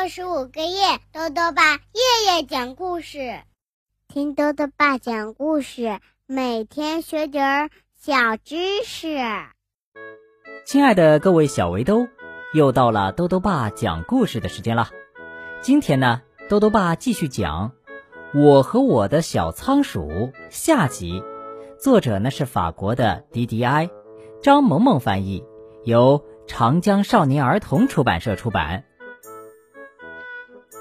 六十五个夜，豆豆爸夜夜讲故事，听豆豆爸讲故事，每天学点儿小知识。亲爱的各位小围兜，又到了豆豆爸讲故事的时间了。今天呢，豆豆爸继续讲《我和我的小仓鼠》下集，作者呢是法国的 D.D.I，张萌萌翻译，由长江少年儿童出版社出版。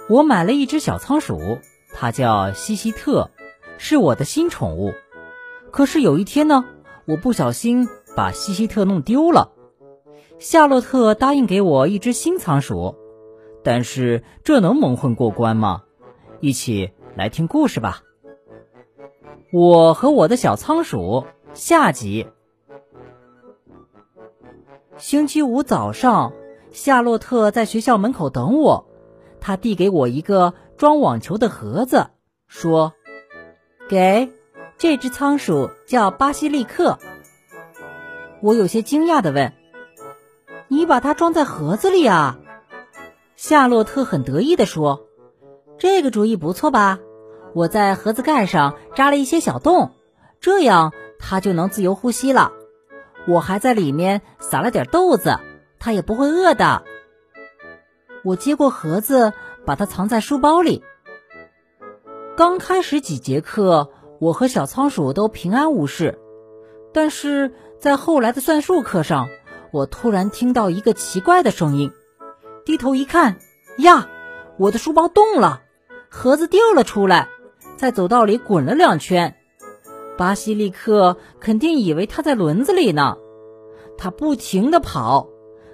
我买了一只小仓鼠，它叫西西特，是我的新宠物。可是有一天呢，我不小心把西西特弄丢了。夏洛特答应给我一只新仓鼠，但是这能蒙混过关吗？一起来听故事吧。我和我的小仓鼠下集。星期五早上，夏洛特在学校门口等我。他递给我一个装网球的盒子，说：“给这只仓鼠叫巴西利克。”我有些惊讶的问：“你把它装在盒子里啊？”夏洛特很得意的说：“这个主意不错吧？我在盒子盖上扎了一些小洞，这样它就能自由呼吸了。我还在里面撒了点豆子，它也不会饿的。”我接过盒子，把它藏在书包里。刚开始几节课，我和小仓鼠都平安无事。但是在后来的算术课上，我突然听到一个奇怪的声音。低头一看，呀，我的书包动了，盒子掉了出来，在走道里滚了两圈。巴西利克肯定以为它在轮子里呢，它不停地跑。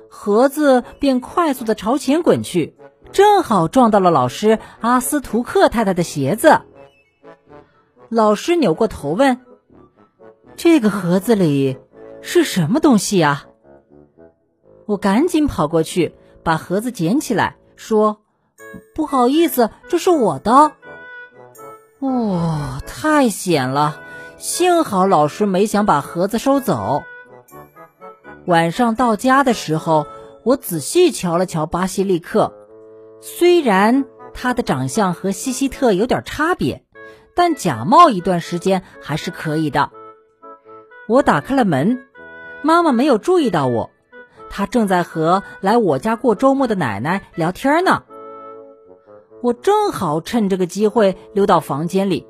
盒子便快速的朝前滚去，正好撞到了老师阿斯图克太太的鞋子。老师扭过头问：“这个盒子里是什么东西呀？”我赶紧跑过去，把盒子捡起来，说：“不好意思，这是我的。”哦，太险了！幸好老师没想把盒子收走。晚上到家的时候，我仔细瞧了瞧巴西利克。虽然他的长相和西西特有点差别，但假冒一段时间还是可以的。我打开了门，妈妈没有注意到我，她正在和来我家过周末的奶奶聊天呢。我正好趁这个机会溜到房间里。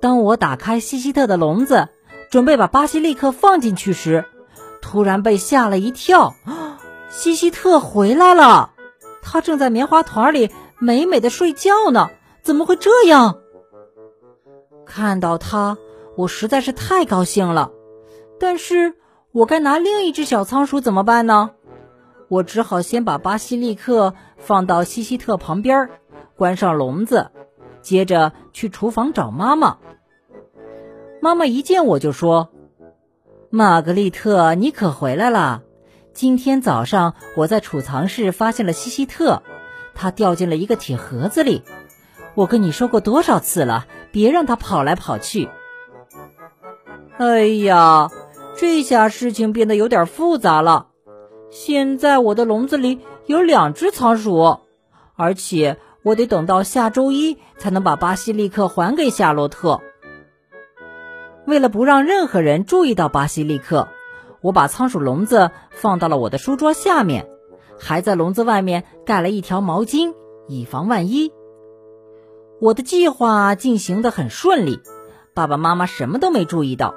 当我打开西西特的笼子，准备把巴西利克放进去时，突然被吓了一跳，西西特回来了，他正在棉花团里美美的睡觉呢。怎么会这样？看到他，我实在是太高兴了。但是我该拿另一只小仓鼠怎么办呢？我只好先把巴西利克放到西西特旁边，关上笼子，接着去厨房找妈妈。妈妈一见我就说。玛格丽特，你可回来了！今天早上我在储藏室发现了西西特，它掉进了一个铁盒子里。我跟你说过多少次了，别让它跑来跑去。哎呀，这下事情变得有点复杂了。现在我的笼子里有两只仓鼠，而且我得等到下周一才能把巴西利克还给夏洛特。为了不让任何人注意到巴西利克，我把仓鼠笼子放到了我的书桌下面，还在笼子外面盖了一条毛巾，以防万一。我的计划进行的很顺利，爸爸妈妈什么都没注意到。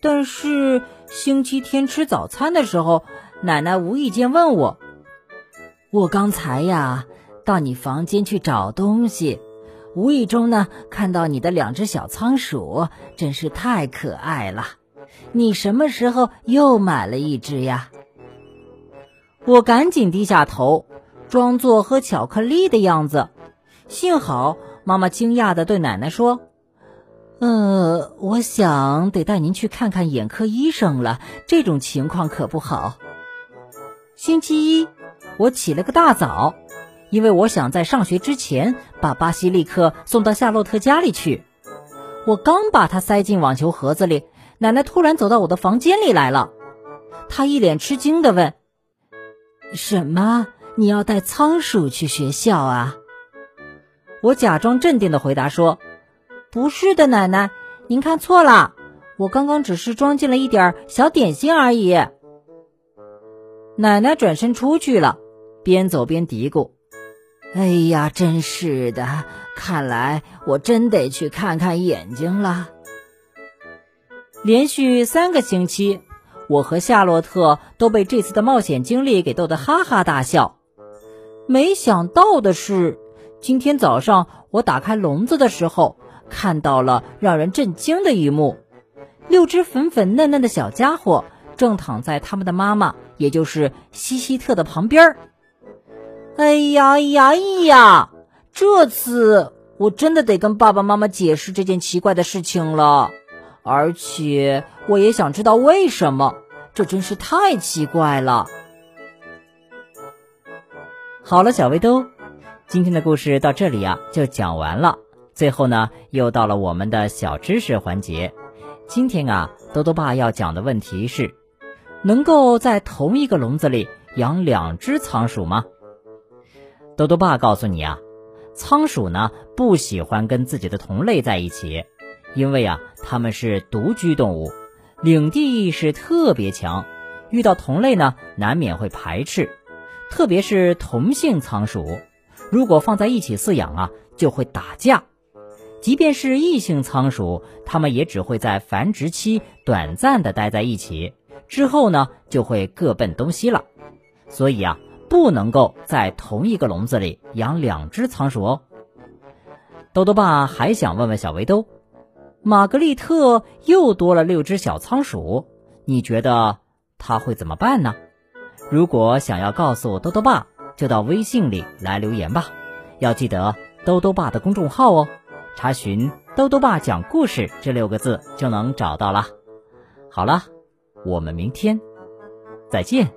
但是星期天吃早餐的时候，奶奶无意间问我：“我刚才呀，到你房间去找东西。”无意中呢，看到你的两只小仓鼠，真是太可爱了。你什么时候又买了一只呀？我赶紧低下头，装作喝巧克力的样子。幸好妈妈惊讶的对奶奶说：“呃，我想得带您去看看眼科医生了，这种情况可不好。”星期一，我起了个大早。因为我想在上学之前把巴西利克送到夏洛特家里去。我刚把它塞进网球盒子里，奶奶突然走到我的房间里来了。她一脸吃惊地问：“什么？你要带仓鼠去学校啊？我假装镇定的回答说：“不是的，奶奶，您看错了，我刚刚只是装进了一点小点心而已。”奶奶转身出去了，边走边嘀咕：“哎呀，真是的，看来我真得去看看眼睛了。”连续三个星期，我和夏洛特都被这次的冒险经历给逗得哈哈大笑。没想到的是，今天早上我打开笼子的时候，看到了让人震惊的一幕：六只粉粉嫩嫩的小家伙正躺在他们的妈妈，也就是西西特的旁边。哎呀呀呀！这次我真的得跟爸爸妈妈解释这件奇怪的事情了，而且我也想知道为什么，这真是太奇怪了。好了，小围兜，今天的故事到这里呀就讲完了。最后呢，又到了我们的小知识环节。今天啊，兜兜爸要讲的问题是：能够在同一个笼子里养两只仓鼠吗？兜兜爸告诉你啊，仓鼠呢不喜欢跟自己的同类在一起，因为啊，它们是独居动物，领地意识特别强，遇到同类呢，难免会排斥。特别是同性仓鼠，如果放在一起饲养啊，就会打架。即便是异性仓鼠，它们也只会在繁殖期短暂的待在一起，之后呢，就会各奔东西了。所以啊，不能够在同一个笼子里养两只仓鼠哦。豆豆爸还想问问小围兜，玛格丽特又多了六只小仓鼠，你觉得他会怎么办呢？如果想要告诉兜兜爸，就到微信里来留言吧。要记得兜兜爸的公众号哦，查询“兜兜爸讲故事”这六个字就能找到了。好了，我们明天再见。